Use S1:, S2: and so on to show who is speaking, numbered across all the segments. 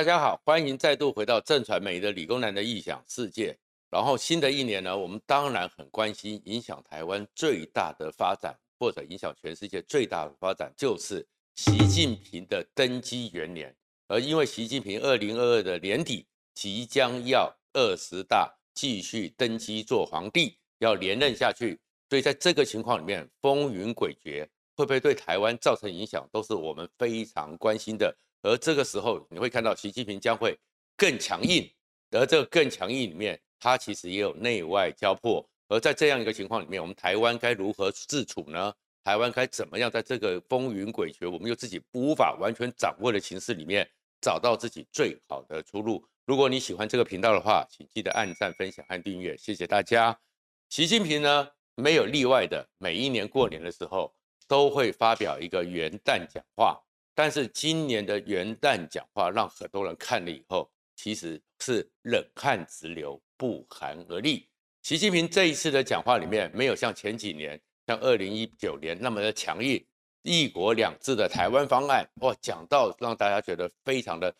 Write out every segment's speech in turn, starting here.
S1: 大家好，欢迎再度回到正传媒的理工男的异想世界。然后新的一年呢，我们当然很关心影响台湾最大的发展，或者影响全世界最大的发展，就是习近平的登基元年。而因为习近平二零二二的年底即将要二十大继续登基做皇帝，要连任下去，所以在这个情况里面，风云诡谲，会不会对台湾造成影响，都是我们非常关心的。而这个时候，你会看到习近平将会更强硬，而这个更强硬里面，他其实也有内外交迫。而在这样一个情况里面，我们台湾该如何自处呢？台湾该怎么样在这个风云诡谲，我们又自己无法完全掌握的情势里面，找到自己最好的出路？如果你喜欢这个频道的话，请记得按赞、分享和订阅，谢谢大家。习近平呢，没有例外的，每一年过年的时候都会发表一个元旦讲话。但是今年的元旦讲话让很多人看了以后，其实是冷汗直流，不寒而栗。习近平这一次的讲话里面，没有像前几年，像二零一九年那么的强硬，一国两制的台湾方案，哇，讲到让大家觉得非常的，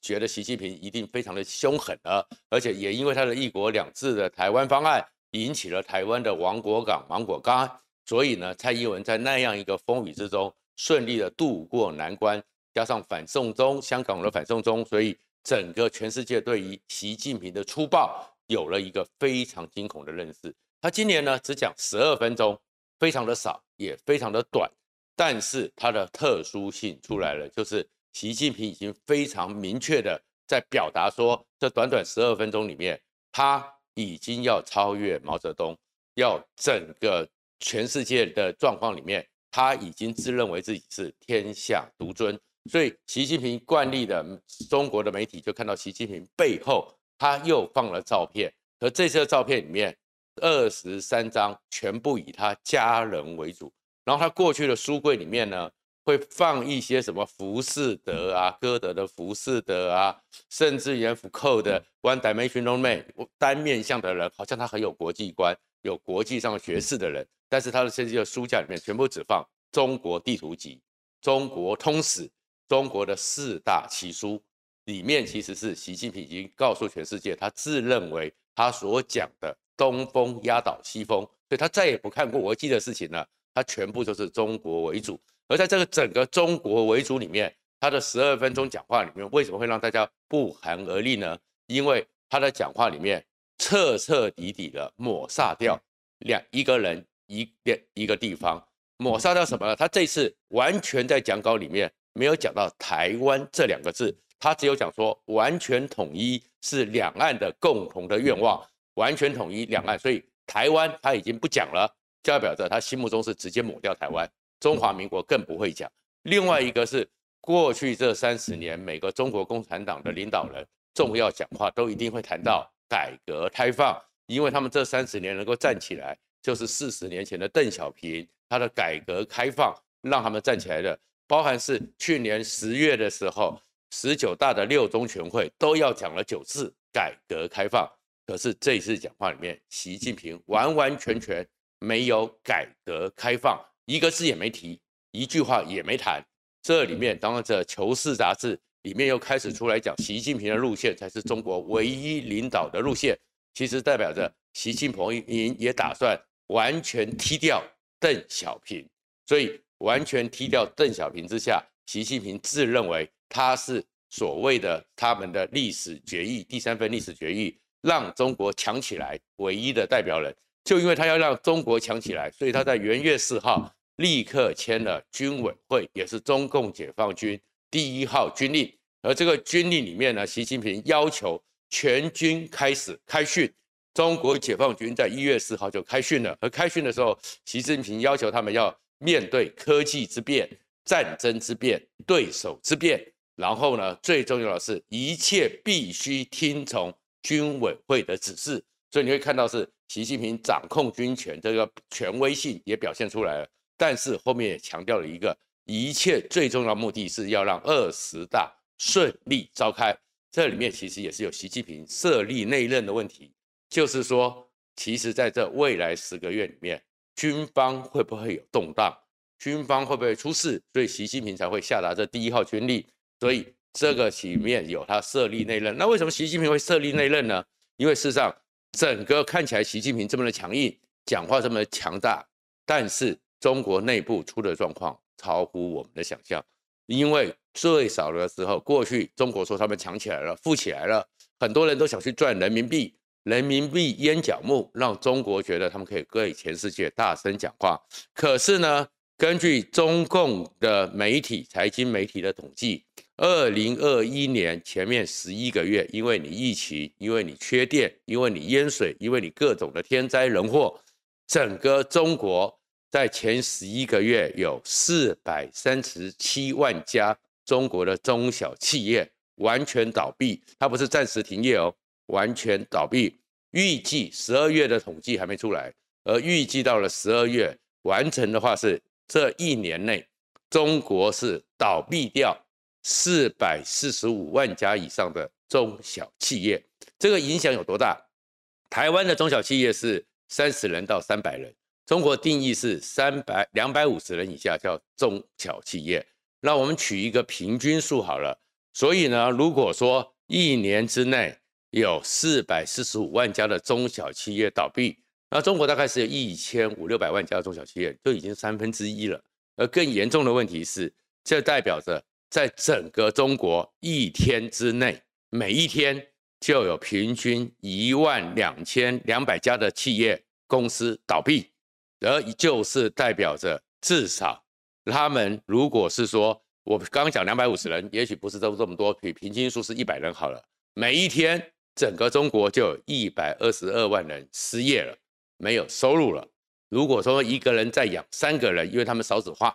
S1: 觉得习近平一定非常的凶狠啊，而且也因为他的一国两制的台湾方案，引起了台湾的亡国港、亡国杠，所以呢，蔡英文在那样一个风雨之中。顺利的渡过难关，加上反送中，香港的反送中，所以整个全世界对于习近平的粗暴有了一个非常惊恐的认识。他今年呢只讲十二分钟，非常的少，也非常的短，但是他的特殊性出来了，就是习近平已经非常明确的在表达说，这短短十二分钟里面，他已经要超越毛泽东，要整个全世界的状况里面。他已经自认为自己是天下独尊，所以习近平惯例的中国的媒体就看到习近平背后他又放了照片，而这些照片里面二十三张全部以他家人为主，然后他过去的书柜里面呢会放一些什么浮士德啊、歌德的浮士德啊，甚至于福寇的 One Dimensional Man 单面相的人，好像他很有国际观。有国际上学识的人，但是他的这些书架里面全部只放中国地图集、中国通史、中国的四大奇书，里面其实是习近平已经告诉全世界，他自认为他所讲的东风压倒西风，所以他再也不看过国际的事情了，他全部都是中国为主。而在这个整个中国为主里面，他的十二分钟讲话里面，为什么会让大家不寒而栗呢？因为他的讲话里面。彻彻底底的抹杀掉两一个人一个一个地方，抹杀掉什么呢？他这次完全在讲稿里面没有讲到台湾这两个字，他只有讲说完全统一是两岸的共同的愿望，完全统一两岸，所以台湾他已经不讲了，代表着他心目中是直接抹掉台湾，中华民国更不会讲。另外一个是过去这三十年，每个中国共产党的领导人重要讲话都一定会谈到。改革开放，因为他们这三十年能够站起来，就是四十年前的邓小平他的改革开放让他们站起来的。包含是去年十月的时候，十九大的六中全会都要讲了九次改革开放，可是这一次讲话里面，习近平完完全全没有改革开放，一个字也没提，一句话也没谈。这里面当然这《求是》杂志。里面又开始出来讲，习近平的路线才是中国唯一领导的路线，其实代表着习近平也打算完全踢掉邓小平，所以完全踢掉邓小平之下，习近平自认为他是所谓的他们的历史决议，第三份历史决议让中国强起来唯一的代表人，就因为他要让中国强起来，所以他在元月四号立刻签了军委会，也是中共解放军。第一号军令，而这个军令里面呢，习近平要求全军开始开训。中国解放军在一月四号就开训了，而开训的时候，习近平要求他们要面对科技之变、战争之变、对手之变，然后呢，最重要的是一切必须听从军委会的指示。所以你会看到是习近平掌控军权这个权威性也表现出来了，但是后面也强调了一个。一切最重要的目的是要让二十大顺利召开，这里面其实也是有习近平设立内任的问题，就是说，其实在这未来十个月里面，军方会不会有动荡，军方会不会出事，所以习近平才会下达这第一号军令。所以这个里面有他设立内任。那为什么习近平会设立内任呢？因为事实上，整个看起来习近平这么的强硬，讲话这么的强大，但是中国内部出的状况超乎我们的想象。因为最少的时候，过去中国说他们强起来了，富起来了，很多人都想去赚人民币，人民币烟脚木，让中国觉得他们可以对全世界大声讲话。可是呢，根据中共的媒体、财经媒体的统计，二零二一年前面十一个月，因为你疫情，因为你缺电，因为你淹水，因为你各种的天灾人祸，整个中国在前十一个月有四百三十七万家中国的中小企业完全倒闭，它不是暂时停业哦，完全倒闭。预计十二月的统计还没出来，而预计到了十二月完成的话是。这一年内，中国是倒闭掉四百四十五万家以上的中小企业，这个影响有多大？台湾的中小企业是三十人到三百人，中国定义是三百两百五十人以下叫中小企业。那我们取一个平均数好了。所以呢，如果说一年之内有四百四十五万家的中小企业倒闭，那中国大概是有一千五六百万家中小企业，就已经三分之一了。而更严重的问题是，这代表着在整个中国一天之内，每一天就有平均一万两千两百家的企业公司倒闭，而就是代表着至少他们如果是说，我刚刚讲两百五十人，也许不是都这么多，比平均数是一百人好了，每一天整个中国就有一百二十二万人失业了。没有收入了。如果说一个人在养三个人，因为他们少子化，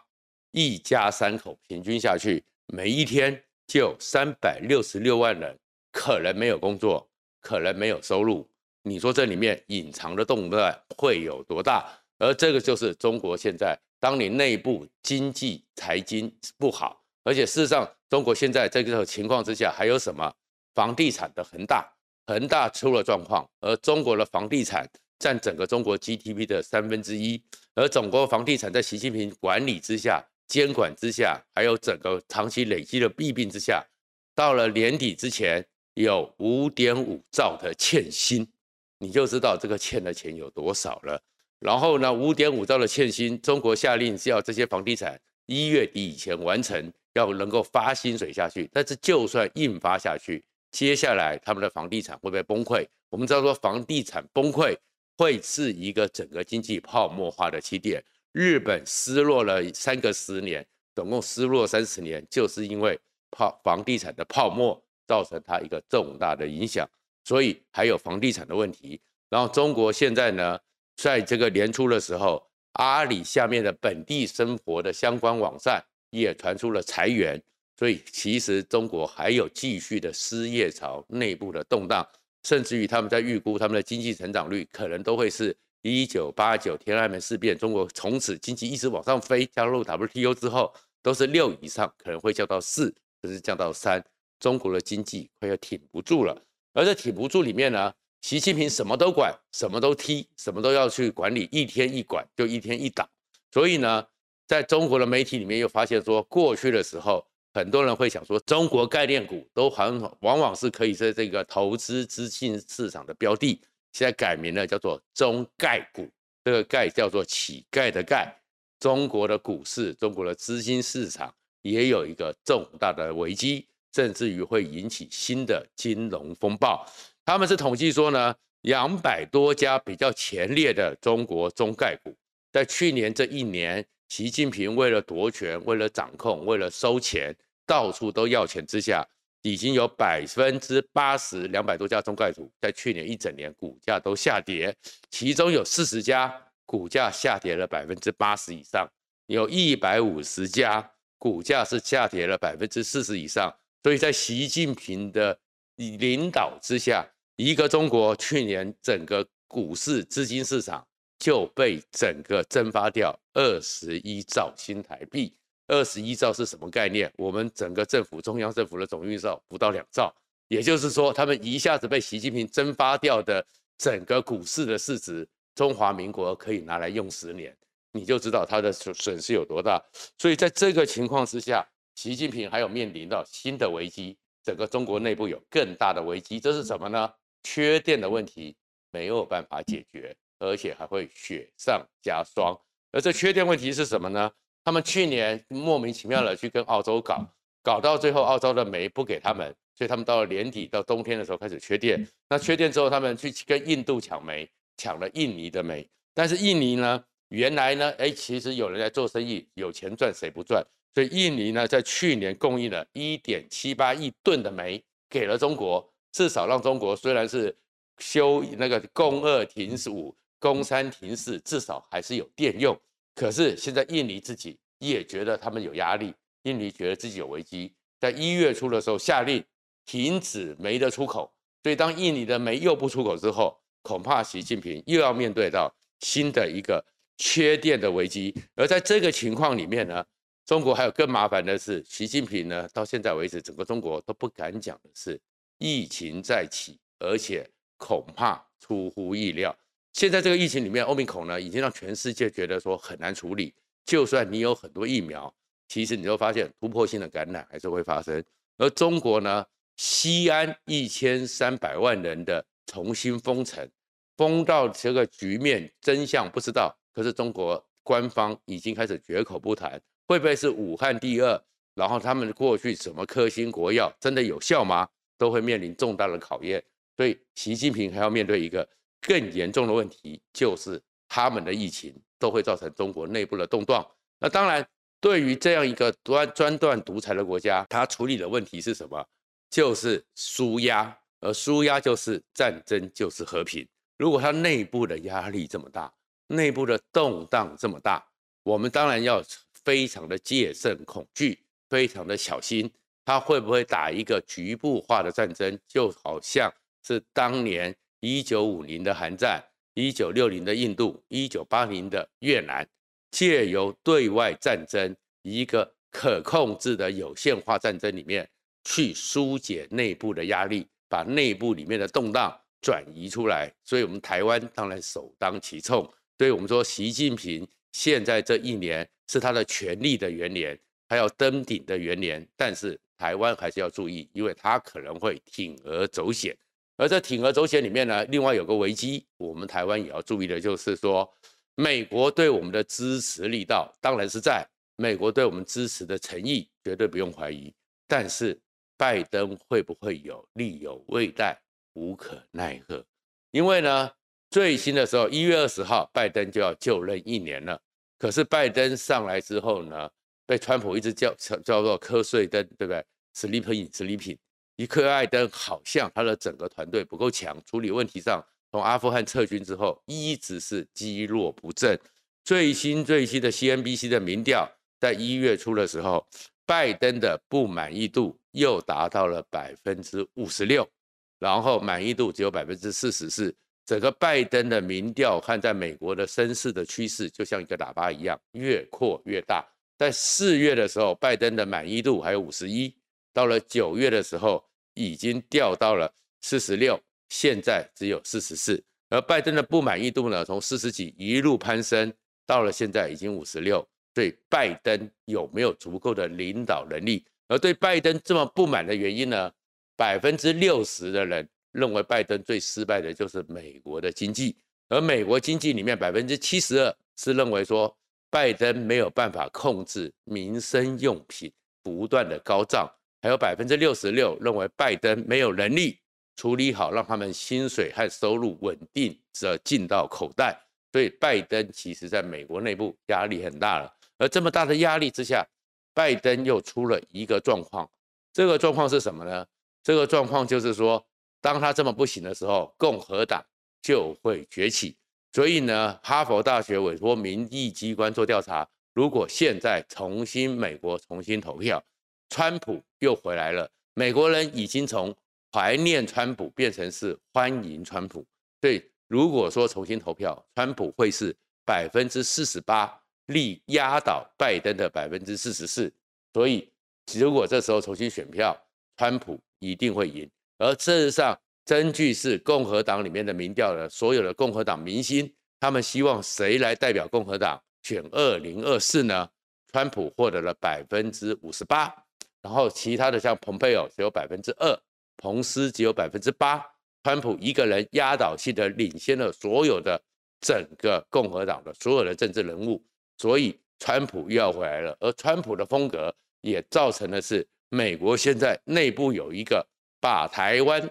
S1: 一家三口平均下去，每一天就三百六十六万人可能没有工作，可能没有收入。你说这里面隐藏的动乱会有多大？而这个就是中国现在，当你内部经济财经不好，而且事实上，中国现在这个情况之下，还有什么？房地产的恒大，恒大出了状况，而中国的房地产。占整个中国 GDP 的三分之一，而整个房地产在习近平管理之下、监管之下，还有整个长期累积的弊病之下，到了年底之前有五点五兆的欠薪，你就知道这个欠的钱有多少了。然后呢，五点五兆的欠薪，中国下令是要这些房地产一月底以前完成，要能够发薪水下去。但是就算印发下去，接下来他们的房地产会不会崩溃？我们知道说房地产崩溃。会是一个整个经济泡沫化的起点。日本失落了三个十年，总共失落三十年，就是因为泡房地产的泡沫造成它一个重大的影响。所以还有房地产的问题。然后中国现在呢，在这个年初的时候，阿里下面的本地生活的相关网站也传出了裁员。所以其实中国还有继续的失业潮，内部的动荡。甚至于他们在预估他们的经济成长率可能都会是一九八九天安门事变，中国从此经济一直往上飞，加入 WTO 之后都是六以上，可能会降到四，甚至降到三，中国的经济快要挺不住了。而在挺不住里面呢，习近平什么都管，什么都踢，什么都要去管理，一天一管就一天一倒。所以呢，在中国的媒体里面又发现说，过去的时候。很多人会想说，中国概念股都很往往是可以在这个投资资金市场的标的，现在改名了，叫做中概股。这个概叫做乞丐的丐。中国的股市，中国的资金市场也有一个重大的危机，甚至于会引起新的金融风暴。他们是统计说呢，两百多家比较前列的中国中概股，在去年这一年。习近平为了夺权，为了掌控，为了收钱，到处都要钱之下，已经有百分之八十两百多家中概股在去年一整年股价都下跌，其中有四十家股价下跌了百分之八十以上，有一百五十家股价是下跌了百分之四十以上。所以在习近平的领导之下，一个中国去年整个股市资金市场。就被整个蒸发掉二十一兆新台币，二十一兆是什么概念？我们整个政府中央政府的总预算不到两兆，也就是说，他们一下子被习近平蒸发掉的整个股市的市值，中华民国可以拿来用十年，你就知道它的损损失有多大。所以在这个情况之下，习近平还有面临到新的危机，整个中国内部有更大的危机，这是什么呢？缺电的问题没有办法解决，而且还会雪上加霜。而这缺电问题是什么呢？他们去年莫名其妙的去跟澳洲搞，搞到最后澳洲的煤不给他们，所以他们到了年底到冬天的时候开始缺电。那缺电之后，他们去跟印度抢煤，抢了印尼的煤。但是印尼呢，原来呢，哎，其实有人在做生意，有钱赚谁不赚？所以印尼呢，在去年供应了一点七八亿吨的煤给了中国，至少让中国虽然是休那个供二停五，供三停四，至少还是有电用。可是现在印尼自己也觉得他们有压力，印尼觉得自己有危机，在一月初的时候下令停止煤的出口，所以当印尼的煤又不出口之后，恐怕习近平又要面对到新的一个缺电的危机。而在这个情况里面呢，中国还有更麻烦的是，习近平呢到现在为止，整个中国都不敢讲的是疫情再起，而且恐怕出乎意料。现在这个疫情里面，欧米孔呢已经让全世界觉得说很难处理。就算你有很多疫苗，其实你都发现突破性的感染还是会发生。而中国呢，西安一千三百万人的重新封城，封到这个局面真相不知道。可是中国官方已经开始绝口不谈，会不会是武汉第二？然后他们过去什么科兴国药真的有效吗？都会面临重大的考验。所以习近平还要面对一个。更严重的问题就是，他们的疫情都会造成中国内部的动荡。那当然，对于这样一个专专断独裁的国家，他处理的问题是什么？就是纾压，而纾压就是战争，就是和平。如果他内部的压力这么大，内部的动荡这么大，我们当然要非常的戒慎恐惧，非常的小心，他会不会打一个局部化的战争？就好像是当年。一九五零的韩战，一九六零的印度，一九八零的越南，借由对外战争一个可控制的有限化战争里面，去疏解内部的压力，把内部里面的动荡转移出来。所以，我们台湾当然首当其冲。所以我们说，习近平现在这一年是他的权力的元年，还要登顶的元年。但是，台湾还是要注意，因为他可能会铤而走险。而在铤而走险里面呢，另外有个危机，我们台湾也要注意的，就是说，美国对我们的支持力道当然是在，美国对我们支持的诚意绝对不用怀疑，但是拜登会不会有力有未待，无可奈何。因为呢，最新的时候，一月二十号，拜登就要就任一年了，可是拜登上来之后呢，被川普一直叫叫做瞌睡灯，对不对？Sleeping sleeping 一克艾登好像他的整个团队不够强，处理问题上，从阿富汗撤军之后一直是积弱不振。最新最新的 CNBC 的民调，在一月初的时候，拜登的不满意度又达到了百分之五十六，然后满意度只有百分之四十四。整个拜登的民调看在美国的声势的趋势，就像一个喇叭一样，越扩越大。在四月的时候，拜登的满意度还有五十一，到了九月的时候。已经掉到了四十六，现在只有四十四。而拜登的不满意度呢，从四十几一路攀升，到了现在已经五十六。对拜登有没有足够的领导能力？而对拜登这么不满的原因呢？百分之六十的人认为拜登最失败的就是美国的经济，而美国经济里面百分之七十二是认为说拜登没有办法控制民生用品不断的高涨。还有百分之六十六认为拜登没有能力处理好，让他们薪水和收入稳定的进到口袋，所以拜登其实在美国内部压力很大了。而这么大的压力之下，拜登又出了一个状况，这个状况是什么呢？这个状况就是说，当他这么不行的时候，共和党就会崛起。所以呢，哈佛大学委托民意机关做调查，如果现在重新美国重新投票。川普又回来了，美国人已经从怀念川普变成是欢迎川普。对，如果说重新投票，川普会是百分之四十八，力压倒拜登的百分之四十四。所以，如果这时候重新选票，川普一定会赢。而事实上，根据是共和党里面的民调的所有的共和党明星，他们希望谁来代表共和党选二零二四呢？川普获得了百分之五十八。然后其他的像蓬佩奥只有百分之二，彭斯只有百分之八，川普一个人压倒性的领先了所有的整个共和党的所有的政治人物，所以川普又要回来了。而川普的风格也造成的是美国现在内部有一个把台湾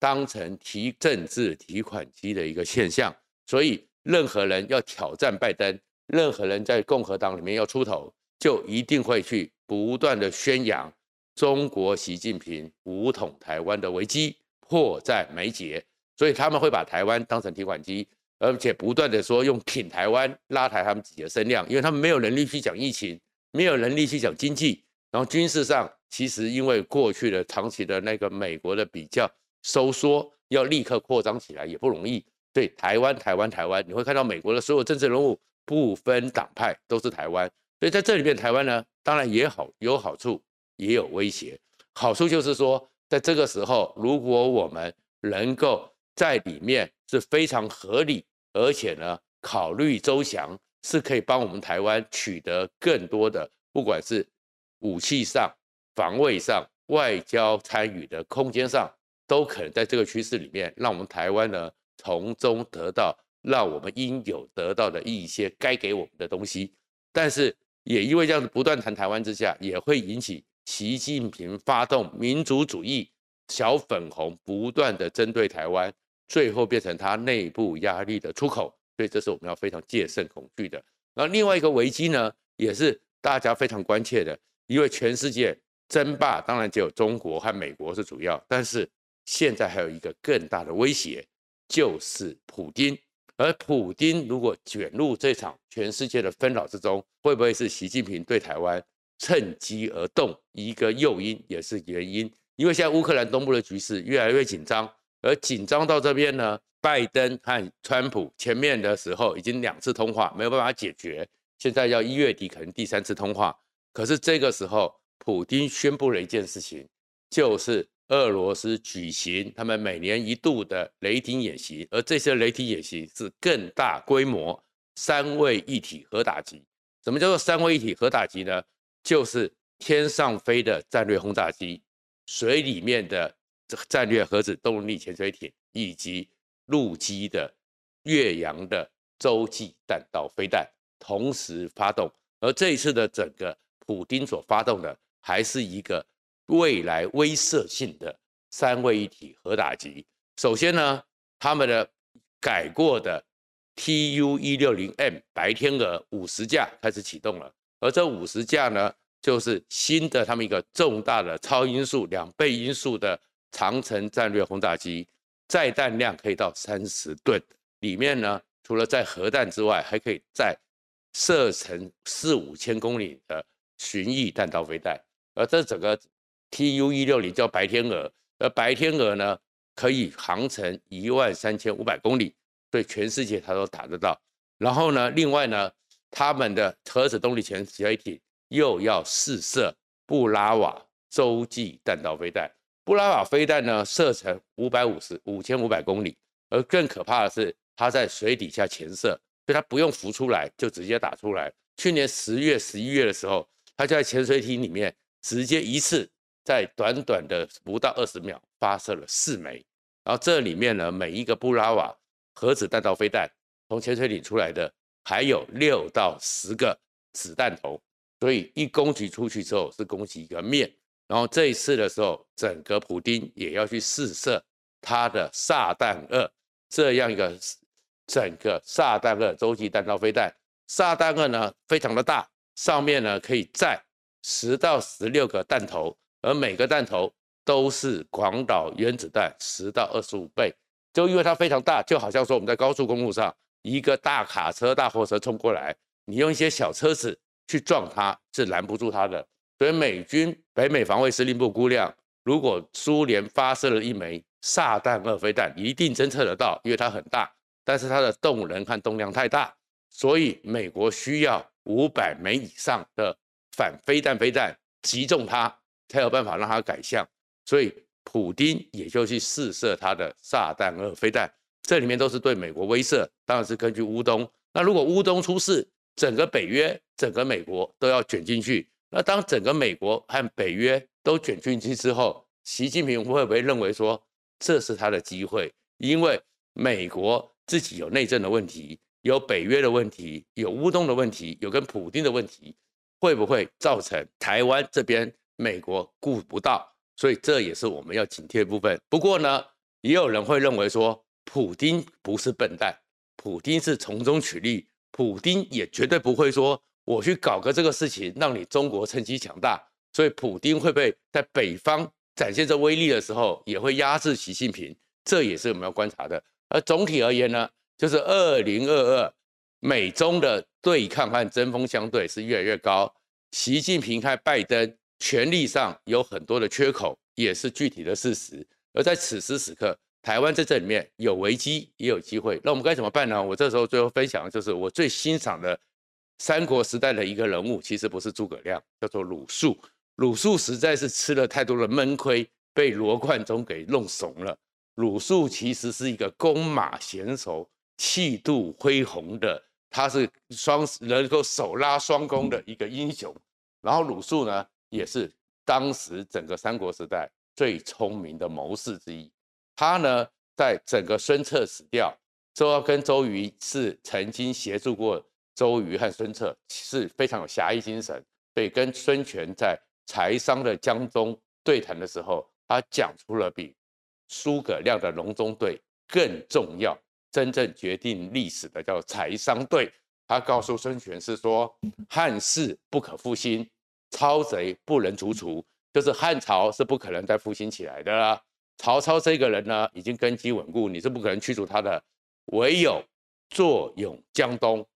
S1: 当成提政治提款机的一个现象，所以任何人要挑战拜登，任何人在共和党里面要出头，就一定会去不断的宣扬中国习近平武统台湾的危机迫在眉睫，所以他们会把台湾当成提款机，而且不断的说用挺台湾拉抬他们自己的声量，因为他们没有能力去讲疫情，没有能力去讲经济，然后军事上其实因为过去的长期的那个美国的比较。收缩要立刻扩张起来也不容易。对台湾，台湾，台湾，你会看到美国的所有政治人物不分党派都是台湾。所以在这里面，台湾呢，当然也好有好处，也有威胁。好处就是说，在这个时候，如果我们能够在里面是非常合理，而且呢考虑周详，是可以帮我们台湾取得更多的，不管是武器上、防卫上、外交参与的空间上。都可能在这个趋势里面，让我们台湾呢从中得到让我们应有得到的一些该给我们的东西。但是也因为这样子不断谈台湾之下，也会引起习近平发动民族主义小粉红不断的针对台湾，最后变成他内部压力的出口。所以这是我们要非常戒慎恐惧的。那另外一个危机呢，也是大家非常关切的，因为全世界争霸当然只有中国和美国是主要，但是。现在还有一个更大的威胁，就是普丁。而普丁如果卷入这场全世界的纷扰之中，会不会是习近平对台湾趁机而动一个诱因，也是原因？因为现在乌克兰东部的局势越来越紧张，而紧张到这边呢，拜登和川普前面的时候已经两次通话没有办法解决，现在要一月底可能第三次通话。可是这个时候，普丁宣布了一件事情，就是。俄罗斯举行他们每年一度的雷霆演习，而这些雷霆演习是更大规模三位一体核打击。什么叫做三位一体核打击呢？就是天上飞的战略轰炸机、水里面的战略核子动力潜水艇，以及陆基的越洋的洲际弹道飞弹同时发动。而这一次的整个普丁所发动的，还是一个。未来威慑性的三位一体核打击，首先呢，他们的改过的 Tu 一六零 M 白天鹅五十架开始启动了，而这五十架呢，就是新的他们一个重大的超音速两倍音速的长城战略轰炸机，载弹量可以到三十吨，里面呢，除了载核弹之外，还可以载射程四五千公里的巡弋弹道飞弹，而这整个。Tu 一六零叫白天鹅，而白天鹅呢，可以航程一万三千五百公里，所以全世界它都打得到。然后呢，另外呢，他们的核子动力潜水艇又要试射布拉瓦洲际弹道飞弹。布拉瓦飞弹呢，射程五百五十五千五百公里，而更可怕的是，它在水底下潜射，所以它不用浮出来就直接打出来。去年十月、十一月的时候，它就在潜水艇里面直接一次。在短短的不到二十秒发射了四枚，然后这里面呢，每一个布拉瓦核子弹道飞弹从潜水艇出来的还有六到十个子弹头，所以一攻击出去之后是攻击一个面。然后这一次的时候，整个普丁也要去试射他的萨旦二这样一个整个萨旦二洲际弹道飞弹。萨旦二呢非常的大，上面呢可以载十到十六个弹头。而每个弹头都是广岛原子弹十到二十五倍，就因为它非常大，就好像说我们在高速公路上，一个大卡车、大货车冲过来，你用一些小车子去撞它是拦不住它的。所以美军北美防卫司令部估量，如果苏联发射了一枚撒旦二飞弹，一定侦测得到，因为它很大，但是它的动能和动量太大，所以美国需要五百枚以上的反飞弹飞弹击中它。才有办法让它改向，所以普丁也就去试射他的萨旦二飞弹，这里面都是对美国威慑，当然是根据乌东。那如果乌东出事，整个北约、整个美国都要卷进去，那当整个美国和北约都卷进去之后，习近平会不会认为说这是他的机会？因为美国自己有内政的问题，有北约的问题，有乌东的问题，有跟普丁的问题，会不会造成台湾这边美国顾不到？所以这也是我们要警惕的部分。不过呢，也有人会认为说，普丁不是笨蛋，普丁是从中取利，普丁也绝对不会说。我去搞个这个事情，让你中国趁机强大，所以普丁会不会在北方展现这威力的时候，也会压制习近平，这也是我们要观察的。而总体而言呢，就是二零二二美中的对抗和针锋相对是越来越高，习近平和拜登权力上有很多的缺口，也是具体的事实。而在此时此刻，台湾在这里面有危机也有机会，那我们该怎么办呢？我这时候最后分享的就是我最欣赏的。三国时代的一个人物，其实不是诸葛亮，叫做鲁肃。鲁肃实在是吃了太多的闷亏，被罗贯中给弄怂了。鲁肃其实是一个弓马娴熟、气度恢宏的，他是双能够手拉双弓的一个英雄。然后鲁肃呢，也是当时整个三国时代最聪明的谋士之一。他呢，在整个孙策死掉，周跟周瑜是曾经协助过。周瑜和孙策是非常有侠义精神，所以跟孙权在柴桑的江东对谈的时候，他讲出了比诸葛亮的隆中对更重要、真正决定历史的叫柴桑对。他告诉孙权是说：汉室不可复兴，操贼不能除除，就是汉朝是不可能再复兴起来的了。曹操这个人呢，已经根基稳固，你是不可能驱逐他的，唯有坐拥江东。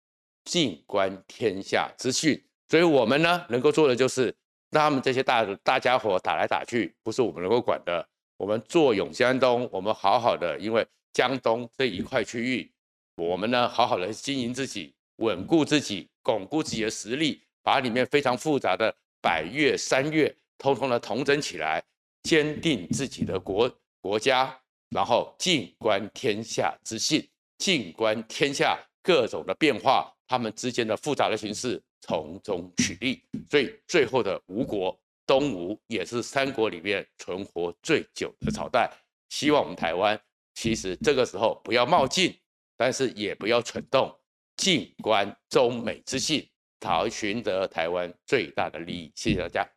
S1: 静观天下之训，所以我们呢能够做的就是让他们这些大大家伙打来打去，不是我们能够管的。我们坐拥江东，我们好好的，因为江东这一块区域，我们呢好好的经营自己，稳固自己，巩固自己的实力，把里面非常复杂的百越、三越，通通的统整起来，坚定自己的国国家，然后静观天下之训，静观天下各种的变化。他们之间的复杂的形势，从中取利，所以最后的吴国东吴也是三国里面存活最久的朝代。希望我们台湾其实这个时候不要冒进，但是也不要蠢动，静观中美之训，讨寻得台湾最大的利益。谢谢大家。